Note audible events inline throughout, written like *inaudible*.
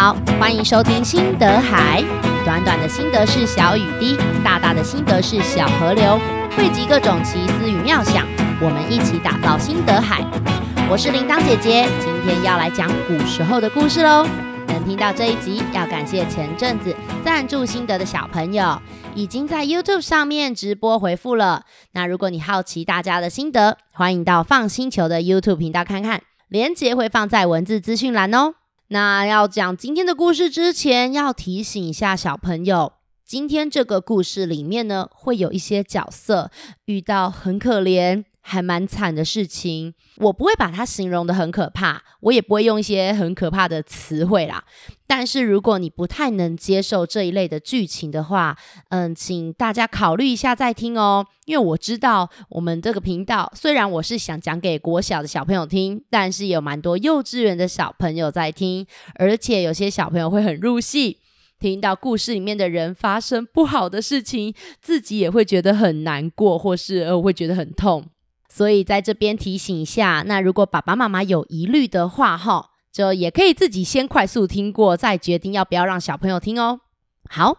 好，欢迎收听心得海。短短的心得是小雨滴，大大的心得是小河流，汇集各种奇思与妙想，我们一起打造心得海。我是铃铛姐姐，今天要来讲古时候的故事喽。能听到这一集，要感谢前阵子赞助心得的小朋友，已经在 YouTube 上面直播回复了。那如果你好奇大家的心得，欢迎到放星球的 YouTube 频道看看，连结会放在文字资讯栏哦。那要讲今天的故事之前，要提醒一下小朋友，今天这个故事里面呢，会有一些角色遇到很可怜。还蛮惨的事情，我不会把它形容得很可怕，我也不会用一些很可怕的词汇啦。但是如果你不太能接受这一类的剧情的话，嗯，请大家考虑一下再听哦。因为我知道我们这个频道虽然我是想讲给国小的小朋友听，但是有蛮多幼稚园的小朋友在听，而且有些小朋友会很入戏，听到故事里面的人发生不好的事情，自己也会觉得很难过，或是呃会觉得很痛。所以在这边提醒一下，那如果爸爸妈妈有疑虑的话，哈，就也可以自己先快速听过，再决定要不要让小朋友听哦。好，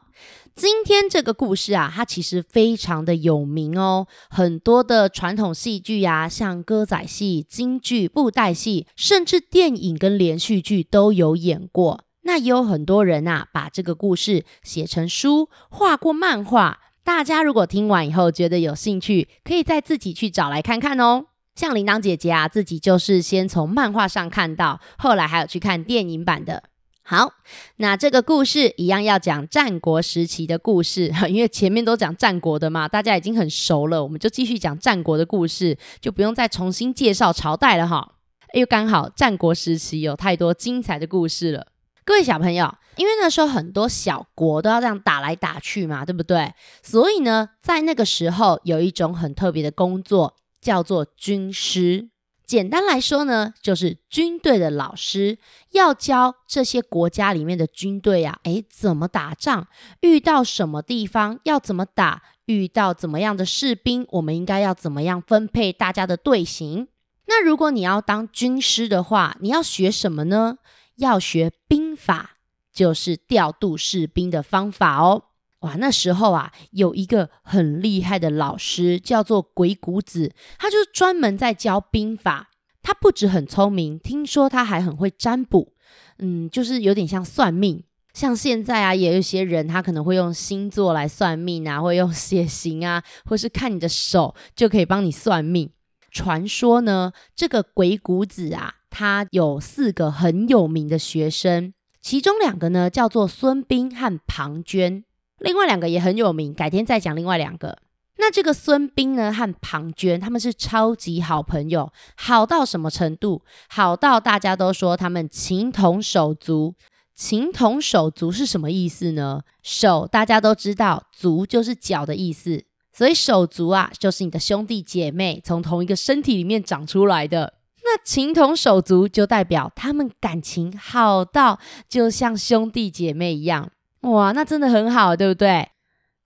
今天这个故事啊，它其实非常的有名哦，很多的传统戏剧呀、啊，像歌仔戏、京剧、布袋戏，甚至电影跟连续剧都有演过。那也有很多人啊，把这个故事写成书，画过漫画。大家如果听完以后觉得有兴趣，可以再自己去找来看看哦。像铃铛姐姐啊，自己就是先从漫画上看到，后来还有去看电影版的。好，那这个故事一样要讲战国时期的故事，*laughs* 因为前面都讲战国的嘛，大家已经很熟了，我们就继续讲战国的故事，就不用再重新介绍朝代了哈。又刚好战国时期有太多精彩的故事了。各位小朋友，因为那时候很多小国都要这样打来打去嘛，对不对？所以呢，在那个时候有一种很特别的工作，叫做军师。简单来说呢，就是军队的老师，要教这些国家里面的军队啊，诶，怎么打仗？遇到什么地方要怎么打？遇到怎么样的士兵，我们应该要怎么样分配大家的队形？那如果你要当军师的话，你要学什么呢？要学兵法，就是调度士兵的方法哦。哇，那时候啊，有一个很厉害的老师，叫做鬼谷子，他就专门在教兵法。他不止很聪明，听说他还很会占卜，嗯，就是有点像算命。像现在啊，也有一些人他可能会用星座来算命啊，会用血型啊，或是看你的手就可以帮你算命。传说呢，这个鬼谷子啊。他有四个很有名的学生，其中两个呢叫做孙膑和庞涓，另外两个也很有名，改天再讲另外两个。那这个孙膑呢和庞涓，他们是超级好朋友，好到什么程度？好到大家都说他们情同手足。情同手足是什么意思呢？手大家都知道，足就是脚的意思，所以手足啊就是你的兄弟姐妹，从同一个身体里面长出来的。那情同手足就代表他们感情好到就像兄弟姐妹一样，哇，那真的很好，对不对？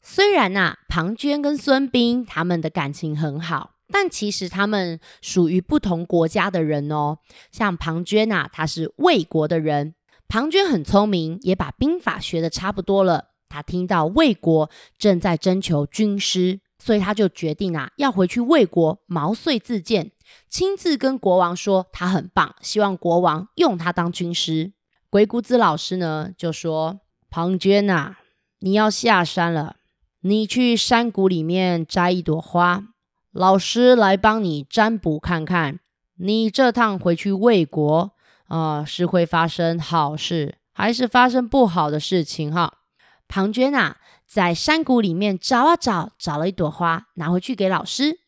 虽然啊，庞涓跟孙膑他们的感情很好，但其实他们属于不同国家的人哦。像庞涓啊，他是魏国的人，庞涓很聪明，也把兵法学得差不多了。他听到魏国正在征求军师，所以他就决定啊，要回去魏国毛遂自荐。亲自跟国王说他很棒，希望国王用他当军师。鬼谷子老师呢就说：“庞涓呐，你要下山了，你去山谷里面摘一朵花，老师来帮你占卜看看，你这趟回去魏国啊、是会发生好事，还是发生不好的事情？哈。”庞涓啊，在山谷里面找啊找，找了一朵花，拿回去给老师。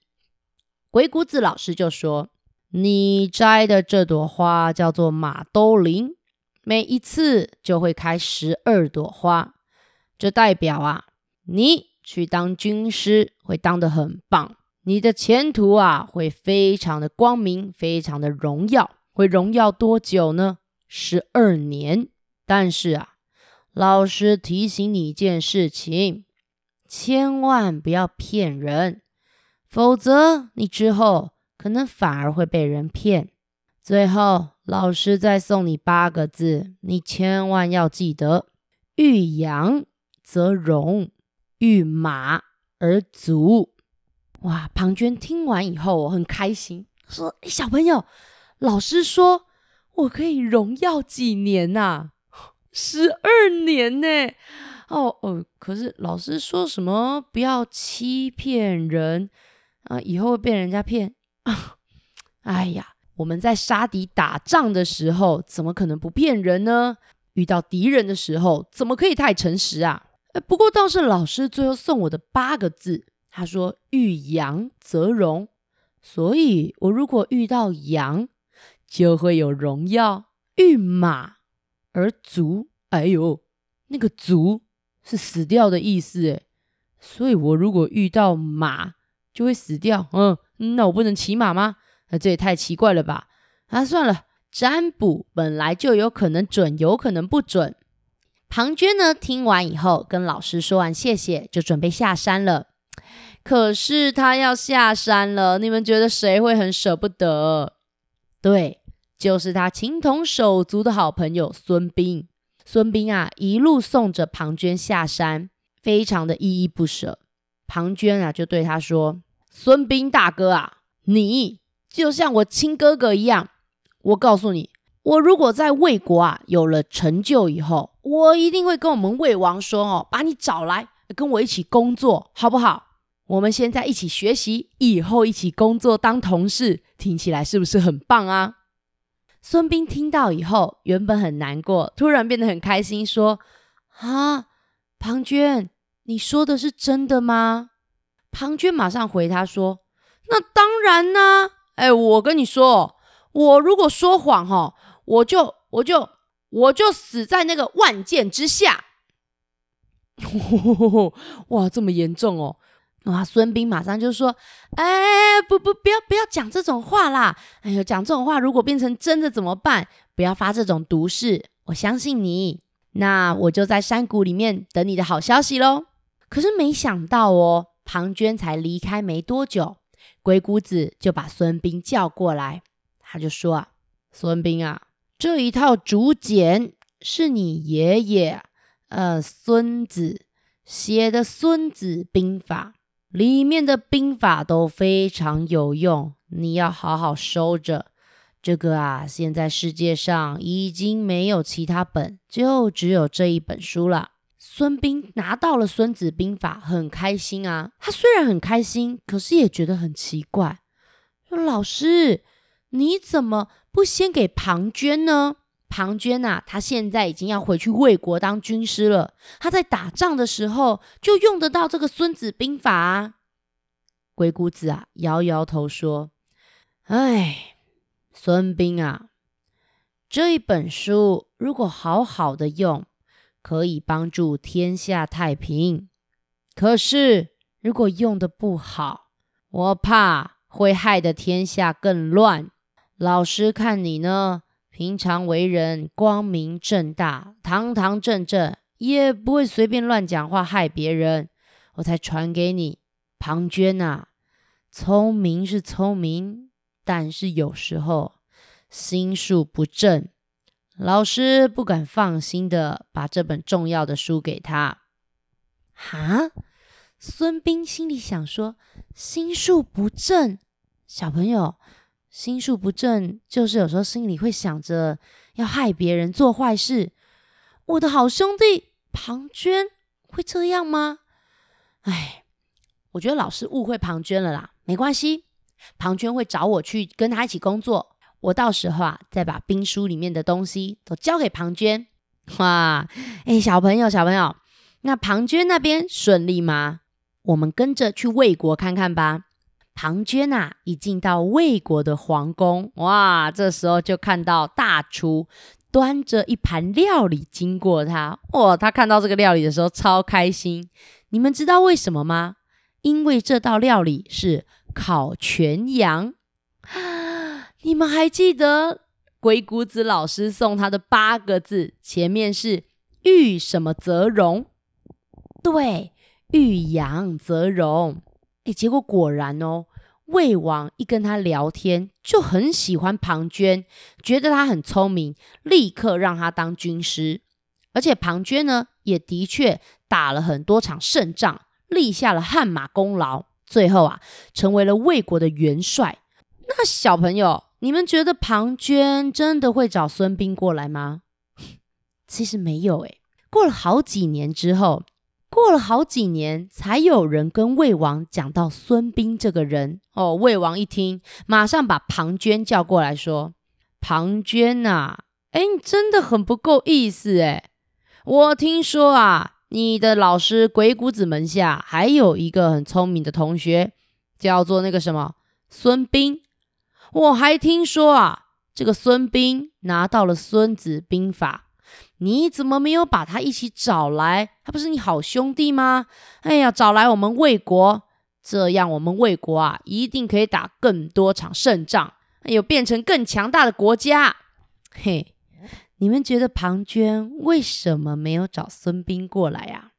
鬼谷子老师就说：“你摘的这朵花叫做马兜铃，每一次就会开十二朵花，这代表啊，你去当军师会当得很棒，你的前途啊会非常的光明，非常的荣耀。会荣耀多久呢？十二年。但是啊，老师提醒你一件事情，千万不要骗人。”否则，你之后可能反而会被人骗。最后，老师再送你八个字，你千万要记得：遇羊则荣，遇马而足。哇！庞涓听完以后很开心，说：“诶，小朋友，老师说我可以荣耀几年呐、啊？十二年呢？哦哦，可是老师说什么不要欺骗人啊？以后会被人家骗啊？*laughs* 哎呀！”我们在杀敌打仗的时候，怎么可能不骗人呢？遇到敌人的时候，怎么可以太诚实啊？不过倒是老师最后送我的八个字，他说“遇羊则荣”，所以我如果遇到羊，就会有荣耀；遇马而足，哎呦，那个“足”是死掉的意思，诶，所以我如果遇到马，就会死掉。嗯，那我不能骑马吗？那这也太奇怪了吧！啊，算了，占卜本来就有可能准，有可能不准。庞涓呢，听完以后，跟老师说完谢谢，就准备下山了。可是他要下山了，你们觉得谁会很舍不得？对，就是他情同手足的好朋友孙膑。孙膑啊，一路送着庞涓下山，非常的依依不舍。庞涓啊，就对他说：“孙膑大哥啊，你。”就像我亲哥哥一样，我告诉你，我如果在魏国啊有了成就以后，我一定会跟我们魏王说哦，把你找来跟我一起工作，好不好？我们现在一起学习，以后一起工作当同事，听起来是不是很棒啊？孙膑听到以后，原本很难过，突然变得很开心，说：“啊，庞涓，你说的是真的吗？”庞涓马上回他说：“那当然呢。”哎，我跟你说，我如果说谎哈，我就我就我就死在那个万箭之下。哇，这么严重哦！哇，孙膑马上就说：“哎，不不，不要不要讲这种话啦！哎呦，讲这种话如果变成真的怎么办？不要发这种毒誓，我相信你。那我就在山谷里面等你的好消息喽。”可是没想到哦，庞涓才离开没多久。鬼谷子就把孙膑叫过来，他就说：“啊，孙膑啊，这一套竹简是你爷爷，呃，孙子写的《孙子兵法》，里面的兵法都非常有用，你要好好收着。这个啊，现在世界上已经没有其他本，就只有这一本书了。”孙膑拿到了《孙子兵法》，很开心啊。他虽然很开心，可是也觉得很奇怪。说：“老师，你怎么不先给庞涓呢？庞涓啊，他现在已经要回去魏国当军师了。他在打仗的时候就用得到这个《孙子兵法》啊。”鬼谷子啊，摇摇头说：“哎，孙膑啊，这一本书如果好好的用。”可以帮助天下太平，可是如果用的不好，我怕会害得天下更乱。老师看你呢，平常为人光明正大、堂堂正正，也不会随便乱讲话害别人，我才传给你。庞涓啊，聪明是聪明，但是有时候心术不正。老师不敢放心的把这本重要的书给他。哈，孙膑心里想说：心术不正，小朋友，心术不正就是有时候心里会想着要害别人做坏事。我的好兄弟庞涓会这样吗？哎，我觉得老师误会庞涓了啦。没关系，庞涓会找我去跟他一起工作。我到时候啊，再把兵书里面的东西都交给庞涓。哇，哎，小朋友，小朋友，那庞涓那边顺利吗？我们跟着去魏国看看吧。庞涓啊，一进到魏国的皇宫，哇，这时候就看到大厨端着一盘料理经过他。哇，他看到这个料理的时候超开心。你们知道为什么吗？因为这道料理是烤全羊。你们还记得鬼谷子老师送他的八个字？前面是“遇什么则荣”，对，遇羊则荣。诶，结果果然哦，魏王一跟他聊天，就很喜欢庞涓，觉得他很聪明，立刻让他当军师。而且庞涓呢，也的确打了很多场胜仗，立下了汗马功劳，最后啊，成为了魏国的元帅。那小朋友，你们觉得庞涓真的会找孙膑过来吗？*laughs* 其实没有诶，过了好几年之后。过了好几年，才有人跟魏王讲到孙膑这个人哦。魏王一听，马上把庞涓叫过来说：“庞涓呐，哎，你真的很不够意思哎！我听说啊，你的老师鬼谷子门下还有一个很聪明的同学，叫做那个什么孙膑。我还听说啊，这个孙膑拿到了《孙子兵法》。”你怎么没有把他一起找来？他不是你好兄弟吗？哎呀，找来我们魏国，这样我们魏国啊，一定可以打更多场胜仗，哎呦，变成更强大的国家。嘿，你们觉得庞涓为什么没有找孙膑过来啊？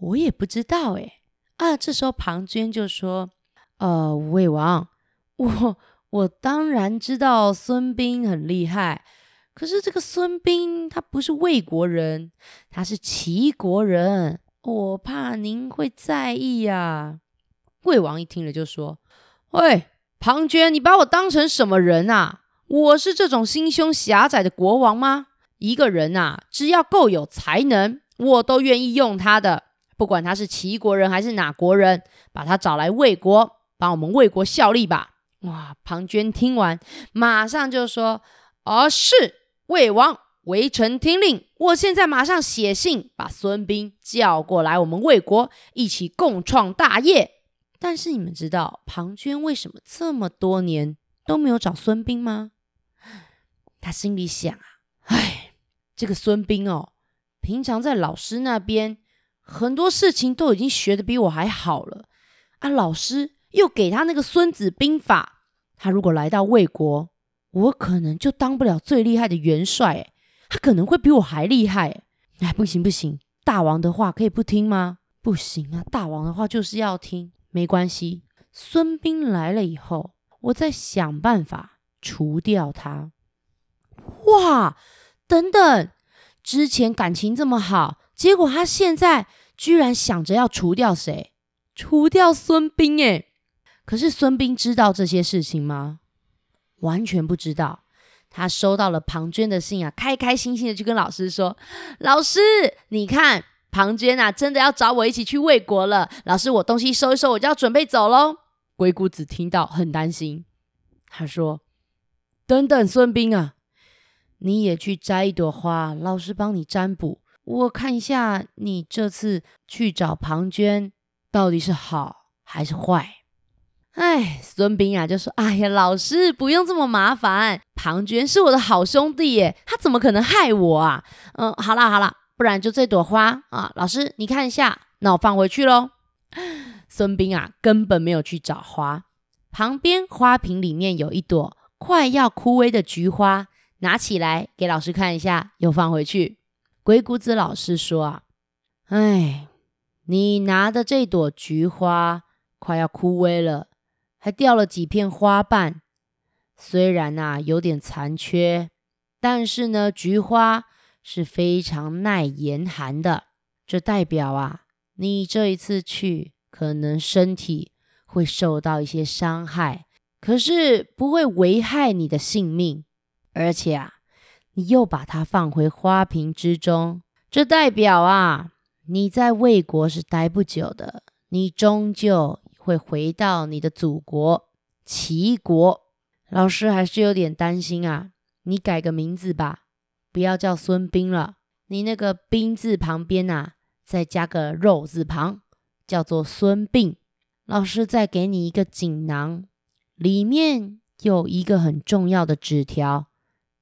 我也不知道哎。啊，这时候庞涓就说：“呃，魏王，我我当然知道孙膑很厉害。”可是这个孙膑他不是魏国人，他是齐国人，我怕您会在意呀。魏王一听了就说：“喂，庞涓，你把我当成什么人啊？我是这种心胸狭窄的国王吗？一个人啊，只要够有才能，我都愿意用他的，不管他是齐国人还是哪国人，把他找来魏国，帮我们魏国效力吧。”哇，庞涓听完，马上就说：“哦，是。”魏王，微臣听令。我现在马上写信，把孙膑叫过来，我们魏国一起共创大业。但是你们知道庞涓为什么这么多年都没有找孙膑吗？他心里想啊，哎，这个孙膑哦，平常在老师那边很多事情都已经学得比我还好了啊，老师又给他那个《孙子兵法》，他如果来到魏国。我可能就当不了最厉害的元帅，他可能会比我还厉害，哎，不行不行，大王的话可以不听吗？不行啊，大王的话就是要听。没关系，孙膑来了以后，我再想办法除掉他。哇，等等，之前感情这么好，结果他现在居然想着要除掉谁？除掉孙膑，哎，可是孙膑知道这些事情吗？完全不知道，他收到了庞涓的信啊，开开心心的去跟老师说：“老师，你看庞涓啊，真的要找我一起去魏国了。老师，我东西收一收，我就要准备走喽。”鬼谷子听到很担心，他说：“等等，孙膑啊，你也去摘一朵花，老师帮你占卜，我看一下你这次去找庞涓到底是好还是坏。”哎，孙膑啊，就说：“哎呀，老师不用这么麻烦，庞涓是我的好兄弟耶，他怎么可能害我啊？嗯，好啦好啦，不然就这朵花啊，老师你看一下，那我放回去喽。”孙膑啊，根本没有去找花，旁边花瓶里面有一朵快要枯萎的菊花，拿起来给老师看一下，又放回去。鬼谷子老师说：“啊，哎，你拿的这朵菊花快要枯萎了。”还掉了几片花瓣，虽然啊有点残缺，但是呢，菊花是非常耐严寒的。这代表啊，你这一次去可能身体会受到一些伤害，可是不会危害你的性命。而且啊，你又把它放回花瓶之中，这代表啊，你在魏国是待不久的，你终究。会回到你的祖国齐国，老师还是有点担心啊。你改个名字吧，不要叫孙膑了。你那个“膑”字旁边啊，再加个“肉”字旁，叫做孙膑。老师再给你一个锦囊，里面有一个很重要的纸条，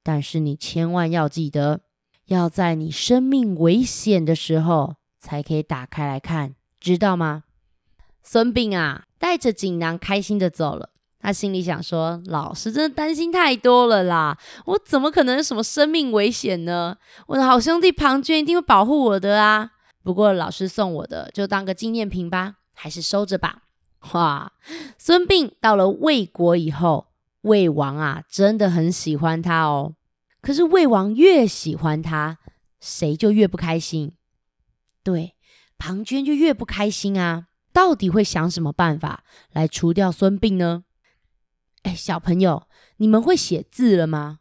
但是你千万要记得，要在你生命危险的时候才可以打开来看，知道吗？孙膑啊，带着锦囊开心的走了。他心里想说：“老师真的担心太多了啦，我怎么可能有什么生命危险呢？我的好兄弟庞涓一定会保护我的啊。不过老师送我的就当个纪念品吧，还是收着吧。”哇，孙膑到了魏国以后，魏王啊真的很喜欢他哦。可是魏王越喜欢他，谁就越不开心。对，庞涓就越不开心啊。到底会想什么办法来除掉孙膑呢？哎，小朋友，你们会写字了吗？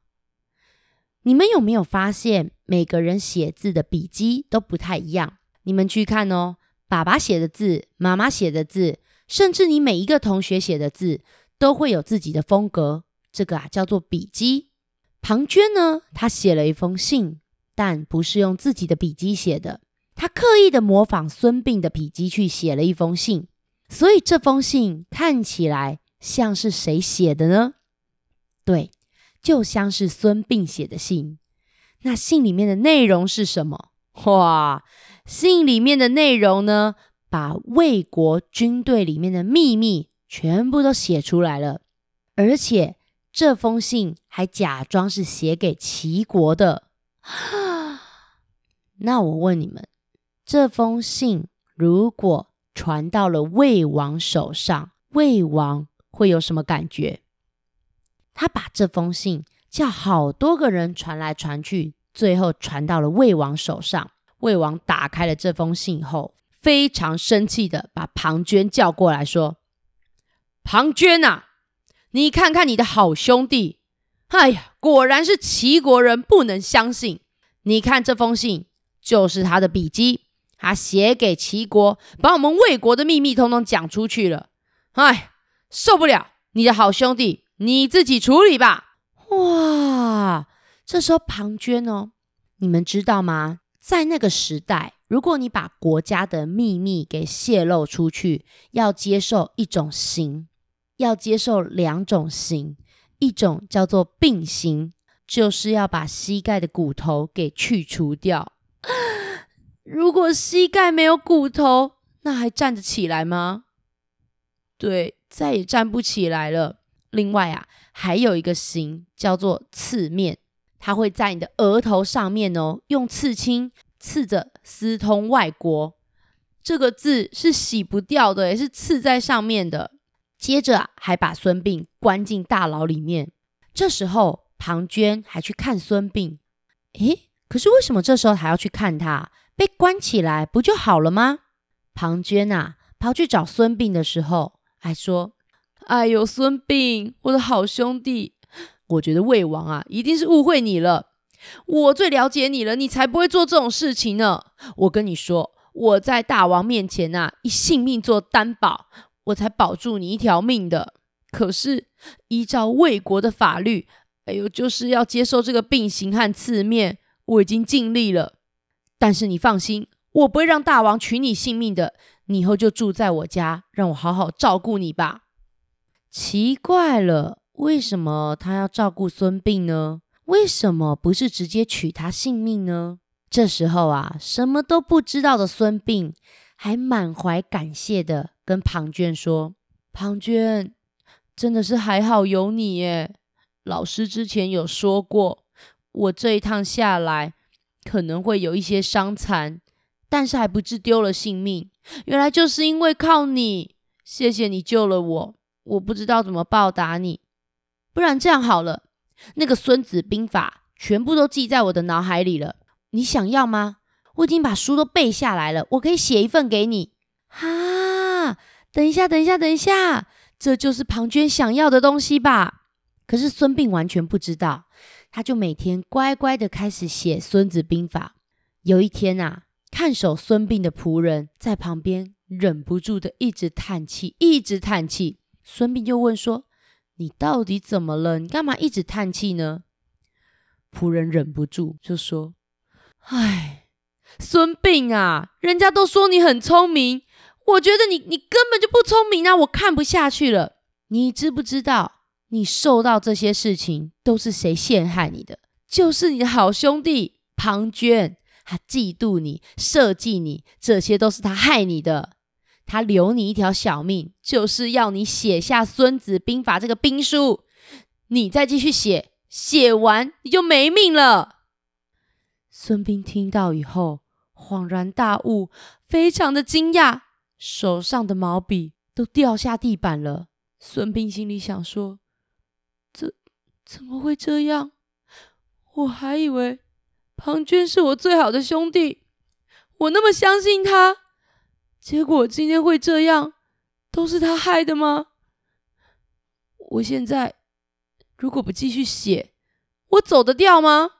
你们有没有发现，每个人写字的笔迹都不太一样？你们去看哦，爸爸写的字，妈妈写的字，甚至你每一个同学写的字，都会有自己的风格。这个啊，叫做笔迹。庞涓呢，他写了一封信，但不是用自己的笔迹写的。他刻意的模仿孙膑的笔迹去写了一封信，所以这封信看起来像是谁写的呢？对，就像是孙膑写的信。那信里面的内容是什么？哇，信里面的内容呢，把魏国军队里面的秘密全部都写出来了，而且这封信还假装是写给齐国的。*gasps* 那我问你们。这封信如果传到了魏王手上，魏王会有什么感觉？他把这封信叫好多个人传来传去，最后传到了魏王手上。魏王打开了这封信后，非常生气的把庞涓叫过来说：“庞涓啊，你看看你的好兄弟，哎呀，果然是齐国人，不能相信。你看这封信，就是他的笔迹。”他写给齐国，把我们魏国的秘密通通讲出去了。哎，受不了！你的好兄弟，你自己处理吧。哇，这时候庞涓哦，你们知道吗？在那个时代，如果你把国家的秘密给泄露出去，要接受一种刑，要接受两种刑，一种叫做膑刑，就是要把膝盖的骨头给去除掉。如果膝盖没有骨头，那还站得起来吗？对，再也站不起来了。另外啊，还有一个刑叫做刺面，它会在你的额头上面哦，用刺青刺着“私通外国”这个字是洗不掉的，也是刺在上面的。接着啊，还把孙膑关进大牢里面。这时候庞涓还去看孙膑，诶，可是为什么这时候还要去看他？被关起来不就好了吗？庞涓啊，跑去找孙膑的时候，还说：“哎呦，孙膑，我的好兄弟，我觉得魏王啊，一定是误会你了。我最了解你了，你才不会做这种事情呢。我跟你说，我在大王面前啊，以性命做担保，我才保住你一条命的。可是依照魏国的法律，哎呦，就是要接受这个膑刑和刺面，我已经尽力了。”但是你放心，我不会让大王取你性命的。你以后就住在我家，让我好好照顾你吧。奇怪了，为什么他要照顾孙膑呢？为什么不是直接取他性命呢？这时候啊，什么都不知道的孙膑还满怀感谢的跟庞涓说：“庞涓，真的是还好有你耶。老师之前有说过，我这一趟下来。”可能会有一些伤残，但是还不致丢了性命。原来就是因为靠你，谢谢你救了我。我不知道怎么报答你，不然这样好了，那个《孙子兵法》全部都记在我的脑海里了。你想要吗？我已经把书都背下来了，我可以写一份给你。哈，等一下，等一下，等一下，这就是庞涓想要的东西吧？可是孙膑完全不知道。他就每天乖乖的开始写《孙子兵法》。有一天啊，看守孙膑的仆人在旁边忍不住的一直叹气，一直叹气。孙膑就问说：“你到底怎么了？你干嘛一直叹气呢？”仆人忍不住就说：“唉，孙膑啊，人家都说你很聪明，我觉得你你根本就不聪明啊！我看不下去了。你知不知道？”你受到这些事情都是谁陷害你的？就是你的好兄弟庞涓，他嫉妒你，设计你，这些都是他害你的。他留你一条小命，就是要你写下《孙子兵法》这个兵书。你再继续写，写完你就没命了。孙膑听到以后恍然大悟，非常的惊讶，手上的毛笔都掉下地板了。孙膑心里想说：“怎么会这样？我还以为庞涓是我最好的兄弟，我那么相信他，结果今天会这样，都是他害的吗？我现在如果不继续写，我走得掉吗？”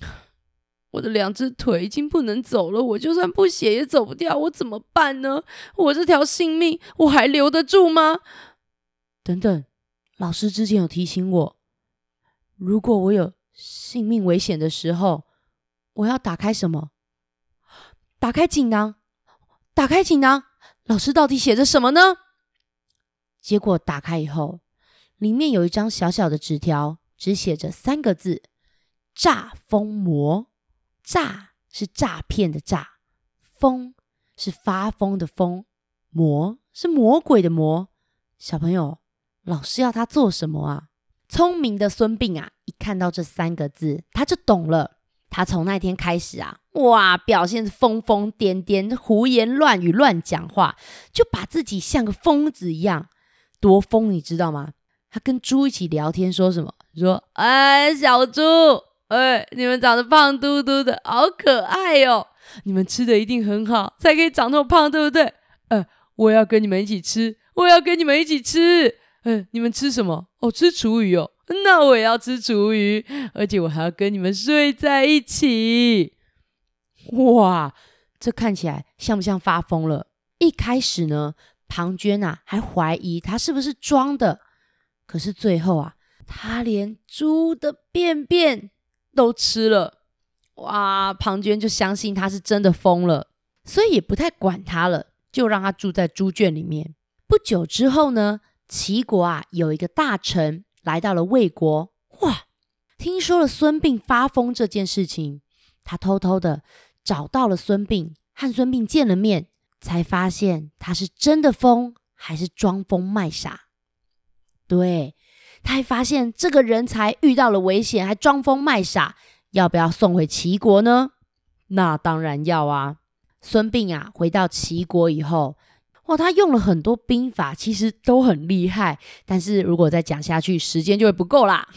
*sighs* 我的两只腿已经不能走了，我就算不写也走不掉，我怎么办呢？我这条性命我还留得住吗？等等，老师之前有提醒我，如果我有性命危险的时候，我要打开什么？打开锦囊，打开锦囊。老师到底写着什么呢？结果打开以后，里面有一张小小的纸条，只写着三个字：诈疯魔。诈是诈骗的诈，疯是发疯的疯，魔是魔鬼的魔。小朋友，老师要他做什么啊？聪明的孙膑啊，一看到这三个字，他就懂了。他从那天开始啊，哇，表现疯疯癫癫，胡言乱语，乱讲话，就把自己像个疯子一样。多疯，你知道吗？他跟猪一起聊天，说什么？说，哎，小猪。哎，你们长得胖嘟嘟的，好可爱哟！你们吃的一定很好，才可以长那么胖，对不对？呃，我要跟你们一起吃，我要跟你们一起吃。嗯，你们吃什么？哦，吃厨余哦。那我也要吃厨余，而且我还要跟你们睡在一起。哇，这看起来像不像发疯了？一开始呢，庞涓啊还怀疑他是不是装的，可是最后啊，他连猪的便便。都吃了，哇！庞涓就相信他是真的疯了，所以也不太管他了，就让他住在猪圈里面。不久之后呢，齐国啊有一个大臣来到了魏国，哇！听说了孙膑发疯这件事情，他偷偷的找到了孙膑，和孙膑见了面，才发现他是真的疯还是装疯卖傻。对。他还发现这个人才遇到了危险，还装疯卖傻，要不要送回齐国呢？那当然要啊！孙膑啊，回到齐国以后，哇，他用了很多兵法，其实都很厉害。但是如果再讲下去，时间就会不够啦。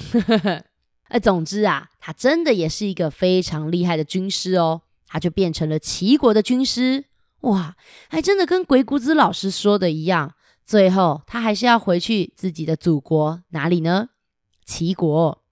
*laughs* 哎，总之啊，他真的也是一个非常厉害的军师哦。他就变成了齐国的军师，哇，还真的跟鬼谷子老师说的一样。最后，他还是要回去自己的祖国，哪里呢？齐国。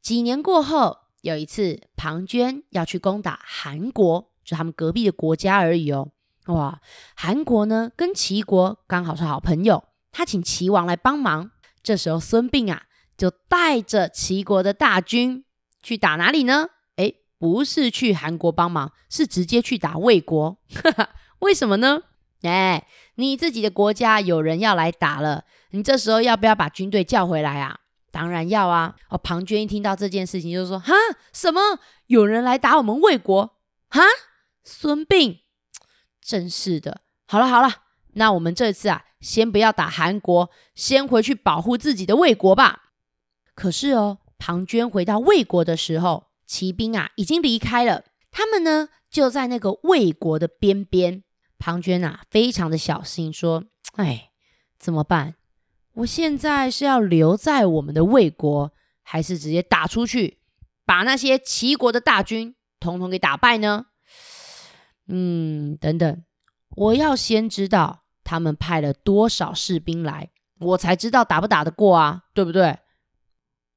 几年过后，有一次，庞涓要去攻打韩国，就他们隔壁的国家而已哦。哇，韩国呢，跟齐国刚好是好朋友，他请齐王来帮忙。这时候，孙膑啊，就带着齐国的大军去打哪里呢？诶，不是去韩国帮忙，是直接去打魏国。哈哈，为什么呢？哎，你自己的国家有人要来打了，你这时候要不要把军队叫回来啊？当然要啊！哦，庞涓一听到这件事情，就说：“哈，什么？有人来打我们魏国？哈，孙膑，真是的！好了好了，那我们这次啊，先不要打韩国，先回去保护自己的魏国吧。”可是哦，庞涓回到魏国的时候，骑兵啊已经离开了，他们呢就在那个魏国的边边。庞涓啊，非常的小心，说：“哎，怎么办？我现在是要留在我们的魏国，还是直接打出去，把那些齐国的大军统统给打败呢？嗯，等等，我要先知道他们派了多少士兵来，我才知道打不打得过啊，对不对？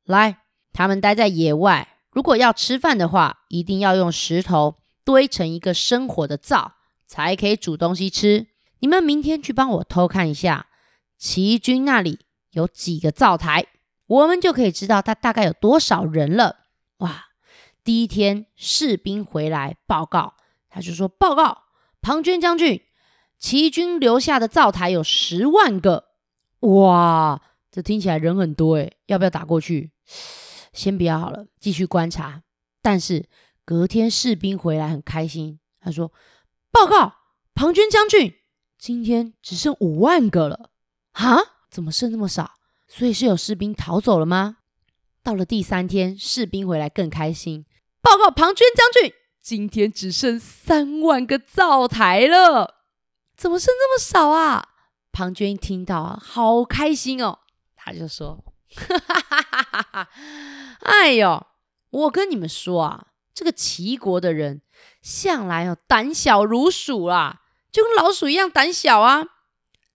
来，他们待在野外，如果要吃饭的话，一定要用石头堆成一个生火的灶。”才可以煮东西吃。你们明天去帮我偷看一下，齐军那里有几个灶台，我们就可以知道他大概有多少人了。哇！第一天士兵回来报告，他就说：“报告，庞涓将军，齐军留下的灶台有十万个。”哇，这听起来人很多诶，要不要打过去？先不要好了，继续观察。但是隔天士兵回来很开心，他说。报告，庞涓将军，今天只剩五万个了。啊？怎么剩那么少？所以是有士兵逃走了吗？到了第三天，士兵回来更开心。报告，庞涓将军，今天只剩三万个灶台了。怎么剩这么少啊？庞涓一听到啊，好开心哦，他就说：“哈哈哈哈哈哈！哎呦，我跟你们说啊，这个齐国的人向来哦胆小如鼠啦，就跟老鼠一样胆小啊。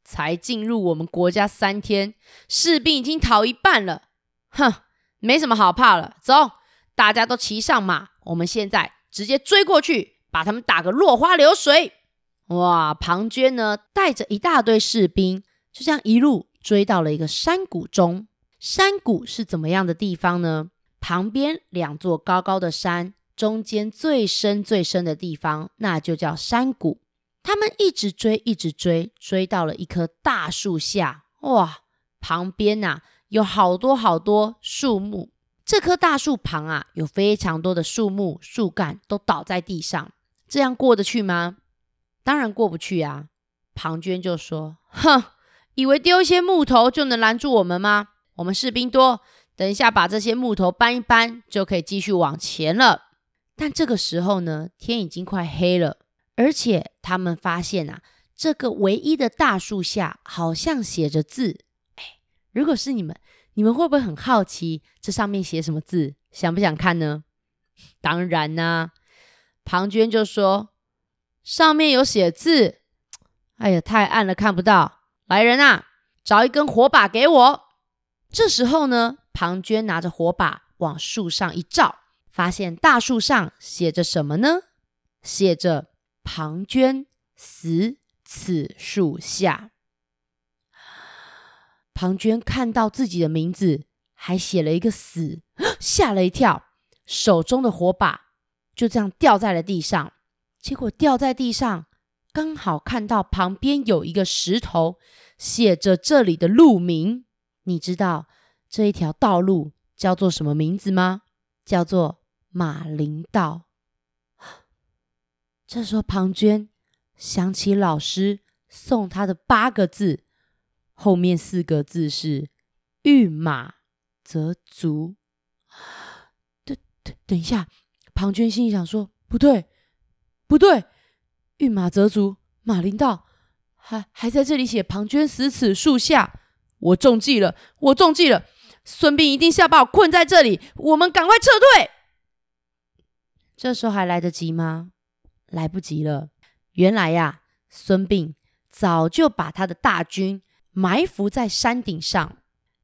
才进入我们国家三天，士兵已经逃一半了，哼，没什么好怕了。走，大家都骑上马，我们现在直接追过去，把他们打个落花流水。”哇！庞涓呢，带着一大堆士兵，就这样一路追到了一个山谷中。山谷是怎么样的地方呢？旁边两座高高的山，中间最深最深的地方，那就叫山谷。他们一直追，一直追，追到了一棵大树下。哇！旁边呐、有好多好多树木。这棵大树旁啊，有非常多的树木，树干都倒在地上。这样过得去吗？当然过不去啊！庞涓就说：“哼，以为丢一些木头就能拦住我们吗？我们士兵多，等一下把这些木头搬一搬，就可以继续往前了。”但这个时候呢，天已经快黑了，而且他们发现啊，这个唯一的大树下好像写着字。哎，如果是你们，你们会不会很好奇这上面写什么字？想不想看呢？当然呢，庞涓就说。上面有写字，哎呀，太暗了，看不到。来人啊，找一根火把给我。这时候呢，庞涓拿着火把往树上一照，发现大树上写着什么呢？写着“庞涓死此树下”。庞涓看到自己的名字，还写了一个“死”，*gasps* 吓了一跳，手中的火把就这样掉在了地上。结果掉在地上，刚好看到旁边有一个石头，写着这里的路名。你知道这一条道路叫做什么名字吗？叫做马陵道。这时候庞涓想起老师送他的八个字，后面四个字是“遇马则足”。等等等一下，庞涓心里想说：不对。不对，遇马则足，马陵道还还在这里写“庞涓死此树下”，我中计了，我中计了！孙膑一定是要把我困在这里，我们赶快撤退。这时候还来得及吗？来不及了。原来呀，孙膑早就把他的大军埋伏在山顶上，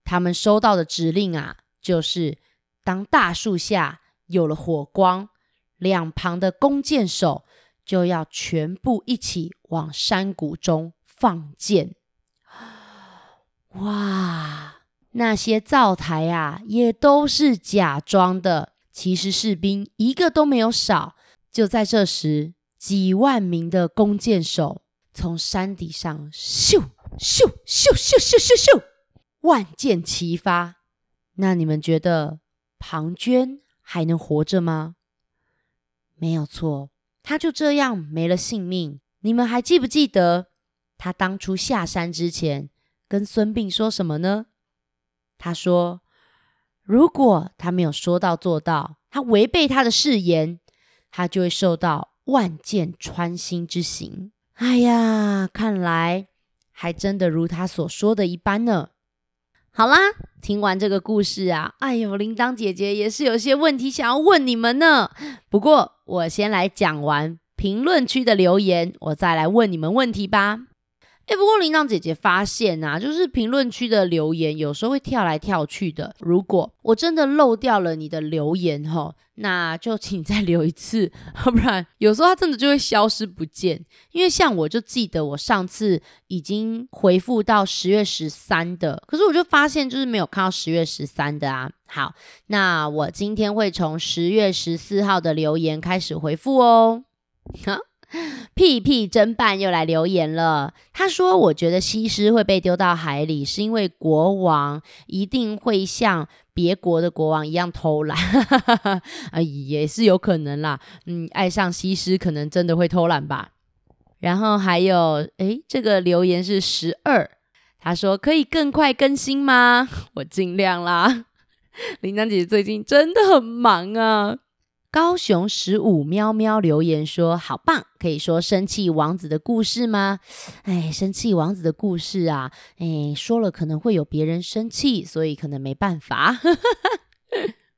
他们收到的指令啊，就是当大树下有了火光。两旁的弓箭手就要全部一起往山谷中放箭。*gasps* 哇，那些灶台啊，也都是假装的，其实士兵一个都没有少。就在这时，几万名的弓箭手从山底上咻咻咻咻咻咻咻，万箭齐发。那你们觉得庞涓还能活着吗？没有错，他就这样没了性命。你们还记不记得他当初下山之前跟孙膑说什么呢？他说：“如果他没有说到做到，他违背他的誓言，他就会受到万箭穿心之刑。”哎呀，看来还真的如他所说的一般呢。好啦，听完这个故事啊，哎呦，铃铛姐姐也是有些问题想要问你们呢。不过我先来讲完评论区的留言，我再来问你们问题吧。哎，不过铃铛姐姐发现啊，就是评论区的留言有时候会跳来跳去的。如果我真的漏掉了你的留言吼，那就请再留一次，要 *laughs* 不然有时候它真的就会消失不见。因为像我就记得我上次已经回复到十月十三的，可是我就发现就是没有看到十月十三的啊。好，那我今天会从十月十四号的留言开始回复哦。*laughs* *laughs* 屁屁侦办又来留言了。他说：“我觉得西施会被丢到海里，是因为国王一定会像别国的国王一样偷懒，啊，*laughs* 也是有可能啦。嗯，爱上西施可能真的会偷懒吧。然后还有，诶，这个留言是十二，他说可以更快更新吗？*laughs* 我尽量啦。铃铛姐姐最近真的很忙啊。高雄十五喵喵留言说：“好棒，可以说生气王子的故事吗？哎，生气王子的故事啊，哎，说了可能会有别人生气，所以可能没办法。*laughs* ”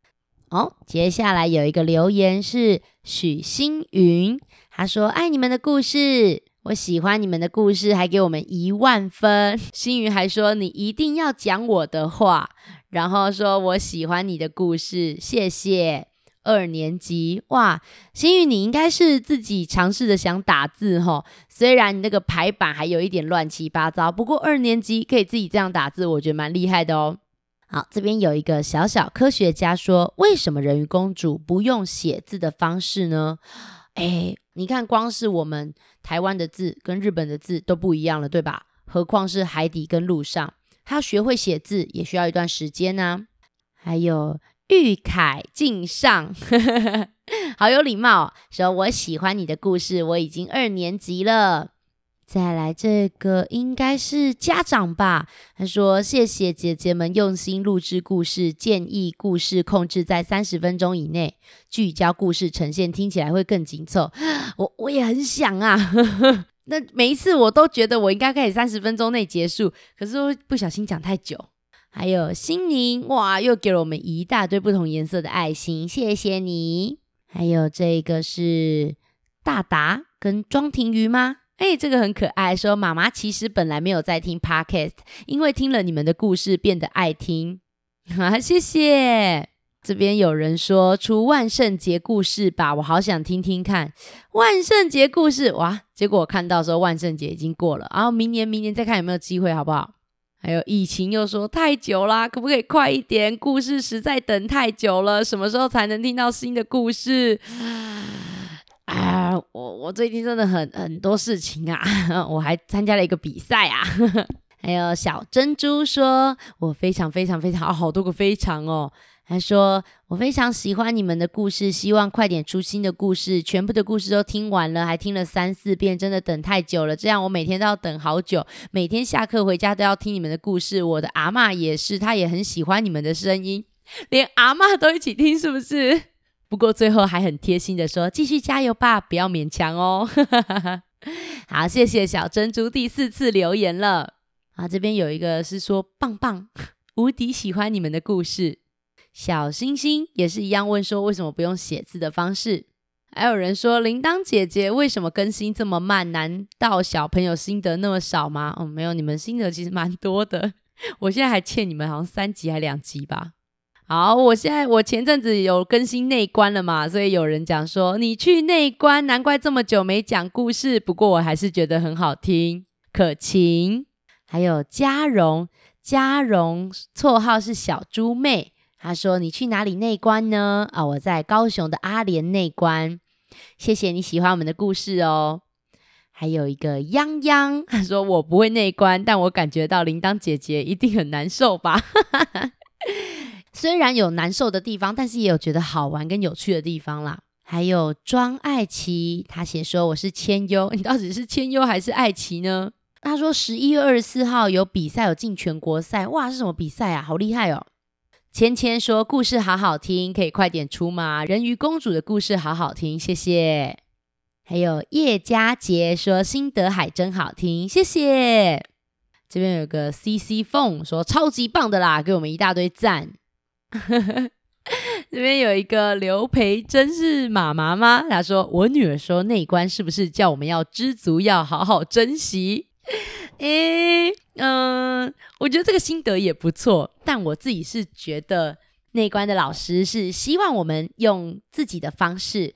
哦，接下来有一个留言是许星云，他说：“爱你们的故事，我喜欢你们的故事，还给我们一万分。*laughs* ”星云还说：“你一定要讲我的话。”然后说：“我喜欢你的故事，谢谢。”二年级哇，星宇，你应该是自己尝试着想打字齁。虽然你那个排版还有一点乱七八糟，不过二年级可以自己这样打字，我觉得蛮厉害的哦。好，这边有一个小小科学家说，为什么人鱼公主不用写字的方式呢？哎，你看，光是我们台湾的字跟日本的字都不一样了，对吧？何况是海底跟陆上，他学会写字也需要一段时间呢。还有。玉凯敬上，*laughs* 好有礼貌，说我喜欢你的故事，我已经二年级了。再来这个应该是家长吧？他说谢谢姐姐们用心录制故事，建议故事控制在三十分钟以内，聚焦故事呈现，听起来会更紧凑。*gasps* 我我也很想啊，*laughs* 那每一次我都觉得我应该可以三十分钟内结束，可是会不小心讲太久。还有心宁哇，又给了我们一大堆不同颜色的爱心，谢谢你。还有这个是大达跟庄庭瑜吗？哎，这个很可爱，说妈妈其实本来没有在听 Podcast，因为听了你们的故事变得爱听。*laughs* 啊，谢谢。这边有人说出万圣节故事吧，我好想听听看万圣节故事哇。结果我看到说万圣节已经过了，然后明年明年再看有没有机会，好不好？还有疫情又说太久啦，可不可以快一点？故事实在等太久了，什么时候才能听到新的故事？啊，我我最近真的很很多事情啊，*laughs* 我还参加了一个比赛啊。*laughs* 还有小珍珠说，我非常非常非常，好多个非常哦。他说：“我非常喜欢你们的故事，希望快点出新的故事。全部的故事都听完了，还听了三四遍，真的等太久了。这样我每天都要等好久，每天下课回家都要听你们的故事。我的阿嬷也是，她也很喜欢你们的声音，连阿嬷都一起听，是不是？不过最后还很贴心的说：继续加油吧，不要勉强哦。*laughs* 好，谢谢小珍珠第四次留言了。啊，这边有一个是说棒棒，无敌喜欢你们的故事。”小星星也是一样问说，为什么不用写字的方式？还有人说，铃铛姐姐为什么更新这么慢？难道小朋友心得那么少吗？哦，没有，你们心得其实蛮多的。*laughs* 我现在还欠你们好像三集还两集吧。好，我现在我前阵子有更新内观了嘛，所以有人讲说你去内观，难怪这么久没讲故事。不过我还是觉得很好听。可晴，还有嘉荣，嘉荣绰号是小猪妹。他说：“你去哪里内观呢？啊、我在高雄的阿莲内观。谢谢你喜欢我们的故事哦。还有一个泱泱，他说我不会内观，但我感觉到铃铛姐姐一定很难受吧？*laughs* 虽然有难受的地方，但是也有觉得好玩跟有趣的地方啦。还有庄爱琪，他写说我是千优，你到底是千优还是爱琪呢？他说十一月二十四号有比赛，有进全国赛，哇，是什么比赛啊？好厉害哦！”芊芊说：“故事好好听，可以快点出吗？人鱼公主的故事好好听，谢谢。”还有叶佳杰说：“新德海真好听，谢谢。”这边有个 CC 凤说：“超级棒的啦，给我们一大堆赞。*laughs* ”这边有一个刘培真是妈妈吗？他说：“我女儿说内观是不是叫我们要知足，要好好珍惜？”诶，嗯、我觉得这个心得也不错，但我自己是觉得内观的老师是希望我们用自己的方式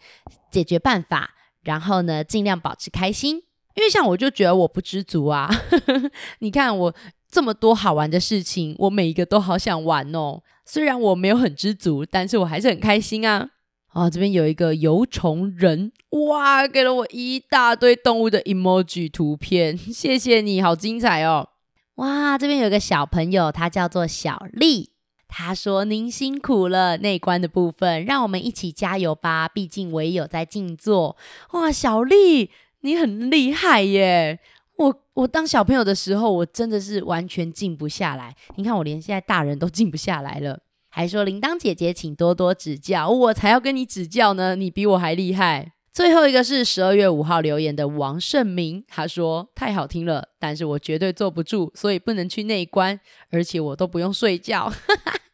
解决办法，然后呢，尽量保持开心。因为像我就觉得我不知足啊，*laughs* 你看我这么多好玩的事情，我每一个都好想玩哦。虽然我没有很知足，但是我还是很开心啊。哦，这边有一个油虫人，哇，给了我一大堆动物的 emoji 图片，谢谢你好精彩哦！哇，这边有一个小朋友，他叫做小丽，他说您辛苦了，内观的部分，让我们一起加油吧，毕竟我也有在静坐。哇，小丽，你很厉害耶！我我当小朋友的时候，我真的是完全静不下来，你看我连现在大人都静不下来了。还说铃铛姐姐请多多指教，我才要跟你指教呢，你比我还厉害。最后一个是十二月五号留言的王胜明，他说太好听了，但是我绝对坐不住，所以不能去内关，而且我都不用睡觉。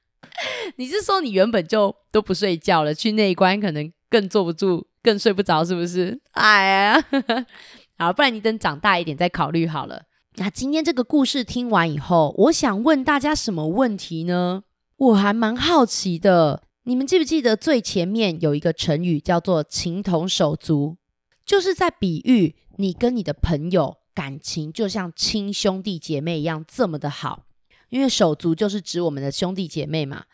*laughs* 你是说你原本就都不睡觉了，去内关可能更坐不住，更睡不着，是不是？哎呀，*laughs* 好，不然你等长大一点再考虑好了。那今天这个故事听完以后，我想问大家什么问题呢？我还蛮好奇的。你们记不记得最前面有一个成语叫做“情同手足”，就是在比喻你跟你的朋友感情就像亲兄弟姐妹一样这么的好。因为手足就是指我们的兄弟姐妹嘛。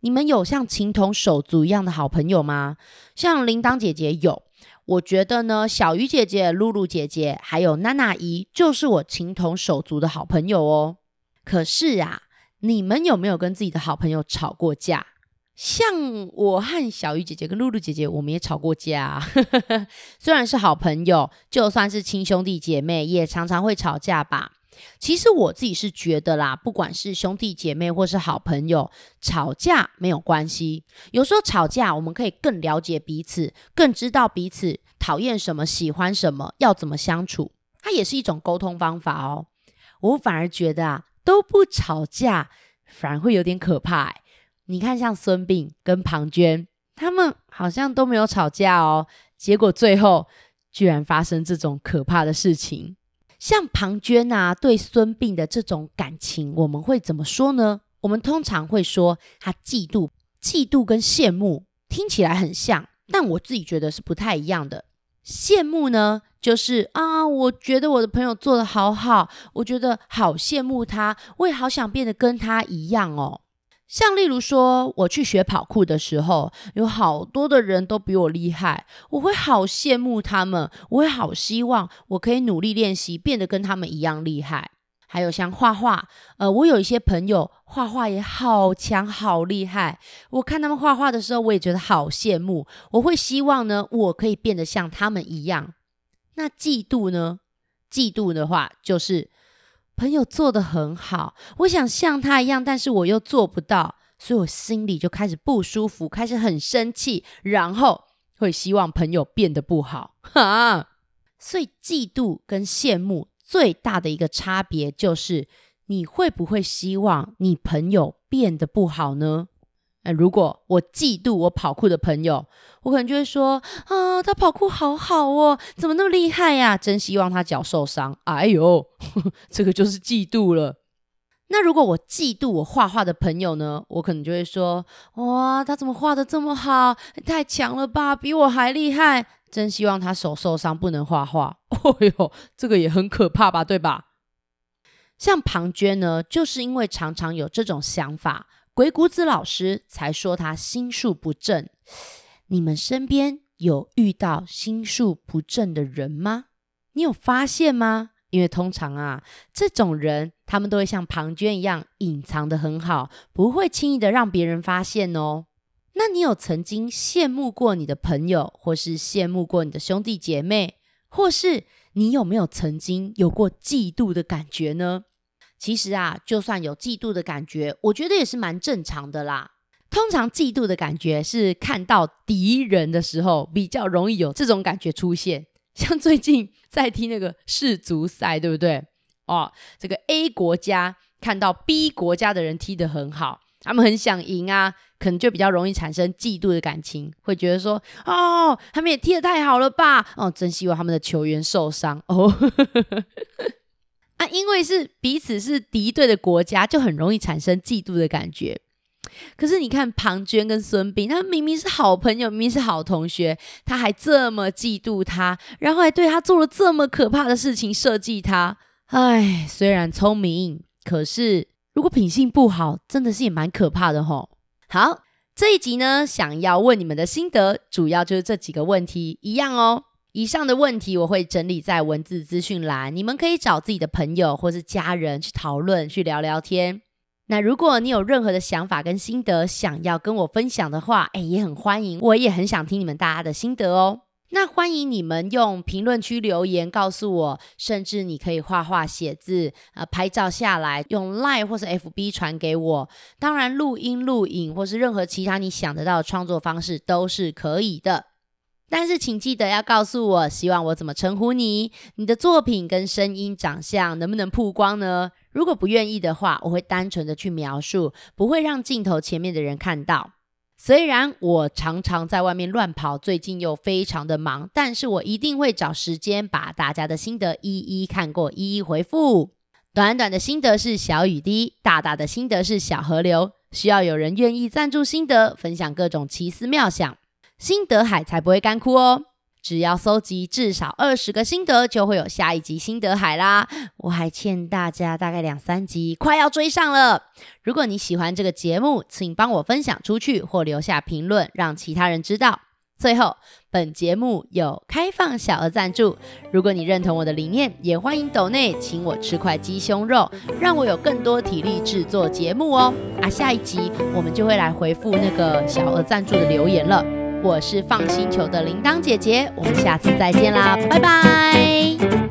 你们有像情同手足一样的好朋友吗？像铃铛姐姐有，我觉得呢，小鱼姐姐、露露姐姐还有娜娜姨就是我情同手足的好朋友哦。可是啊，你们有没有跟自己的好朋友吵过架？像我和小鱼姐姐跟露露姐姐，我们也吵过架。*laughs* 虽然是好朋友，就算是亲兄弟姐妹，也常常会吵架吧。其实我自己是觉得啦，不管是兄弟姐妹或是好朋友，吵架没有关系。有时候吵架，我们可以更了解彼此，更知道彼此讨厌什么、喜欢什么，要怎么相处。它也是一种沟通方法哦。我反而觉得啊，都不吵架，反而会有点可怕欸。你看，像孙膑跟庞涓，他们好像都没有吵架哦，结果最后居然发生这种可怕的事情。像庞涓啊，对孙膑的这种感情，我们会怎么说呢？我们通常会说他嫉妒，嫉妒跟羡慕听起来很像，但我自己觉得是不太一样的。羡慕呢，就是啊，我觉得我的朋友做的好好，我觉得好羡慕他，我也好想变得跟他一样哦。像例如说，我去学跑酷的时候，有好多的人都比我厉害，我会好羡慕他们，我会好希望我可以努力练习，变得跟他们一样厉害。还有像画画，呃，我有一些朋友画画也好强、好厉害，我看他们画画的时候，我也觉得好羡慕，我会希望呢，我可以变得像他们一样。那嫉妒呢？嫉妒的话就是。朋友做得很好，我想像他一样，但是我又做不到，所以我心里就开始不舒服，开始很生气，然后会希望朋友变得不好，*laughs* 哈。所以嫉妒跟羡慕最大的一个差别就是，你会不会希望你朋友变得不好呢？那如果我嫉妒我跑酷的朋友，我可能就会说啊，他跑酷好好哦，怎么那么厉害呀？真希望他脚受伤。哎呦，呵呵，这个就是嫉妒了。那如果我嫉妒我画画的朋友呢？我可能就会说哇，他怎么画的这么好？太强了吧，比我还厉害。真希望他手受伤不能画画。*laughs* 哦呦，这个也很可怕吧？对吧？像庞涓呢，就是因为常常有这种想法。鬼谷子老师才说他心术不正。你们身边有遇到心术不正的人吗？你有发现吗？因为通常啊，这种人他们都会像庞涓一样隐藏得很好，不会轻易的让别人发现哦。那你有曾经羡慕过你的朋友，或是羡慕过你的兄弟姐妹，或是你有没有曾经有过嫉妒的感觉呢？其实啊，就算有嫉妒的感觉，我觉得也是蛮正常的啦。通常嫉妒的感觉是看到敌人的时候比较容易有这种感觉出现。像最近在踢那个世足赛，对不对？哦，这个 A 国家看到 B 国家的人踢得很好，他们很想赢啊，可能就比较容易产生嫉妒的感情，会觉得说，哦，他们也踢得太好了吧？哦，真希望他们的球员受伤哦。*laughs* 啊，因为是彼此是敌对的国家，就很容易产生嫉妒的感觉。可是你看庞涓跟孙膑，他明明是好朋友，明明是好同学，他还这么嫉妒他，然后还对他做了这么可怕的事情，设计他。唉，虽然聪明，可是如果品性不好，真的是也蛮可怕的吼。好，这一集呢，想要问你们的心得，主要就是这几个问题，一样哦。以上的问题我会整理在文字资讯栏，你们可以找自己的朋友或是家人去讨论、去聊聊天。那如果你有任何的想法跟心得想要跟我分享的话，哎，也很欢迎，我也很想听你们大家的心得哦。那欢迎你们用评论区留言告诉我，甚至你可以画画、写字，呃，拍照下来用 Line 或是 FB 传给我。当然，录音、录影或是任何其他你想得到的创作方式都是可以的。但是请记得要告诉我，希望我怎么称呼你？你的作品跟声音、长相能不能曝光呢？如果不愿意的话，我会单纯的去描述，不会让镜头前面的人看到。虽然我常常在外面乱跑，最近又非常的忙，但是我一定会找时间把大家的心得一一看过，一一回复。短短的心得是小雨滴，大大的心得是小河流，需要有人愿意赞助心得，分享各种奇思妙想，心得海才不会干枯哦。只要搜集至少二十个心得，就会有下一集心得海啦。我还欠大家大概两三集，快要追上了。如果你喜欢这个节目，请帮我分享出去或留下评论，让其他人知道。最后，本节目有开放小额赞助，如果你认同我的理念，也欢迎抖内请我吃块鸡胸肉，让我有更多体力制作节目哦。啊，下一集我们就会来回复那个小额赞助的留言了。我是 FUN 星球的铃铛姐姐，我们下次再见啦，拜拜。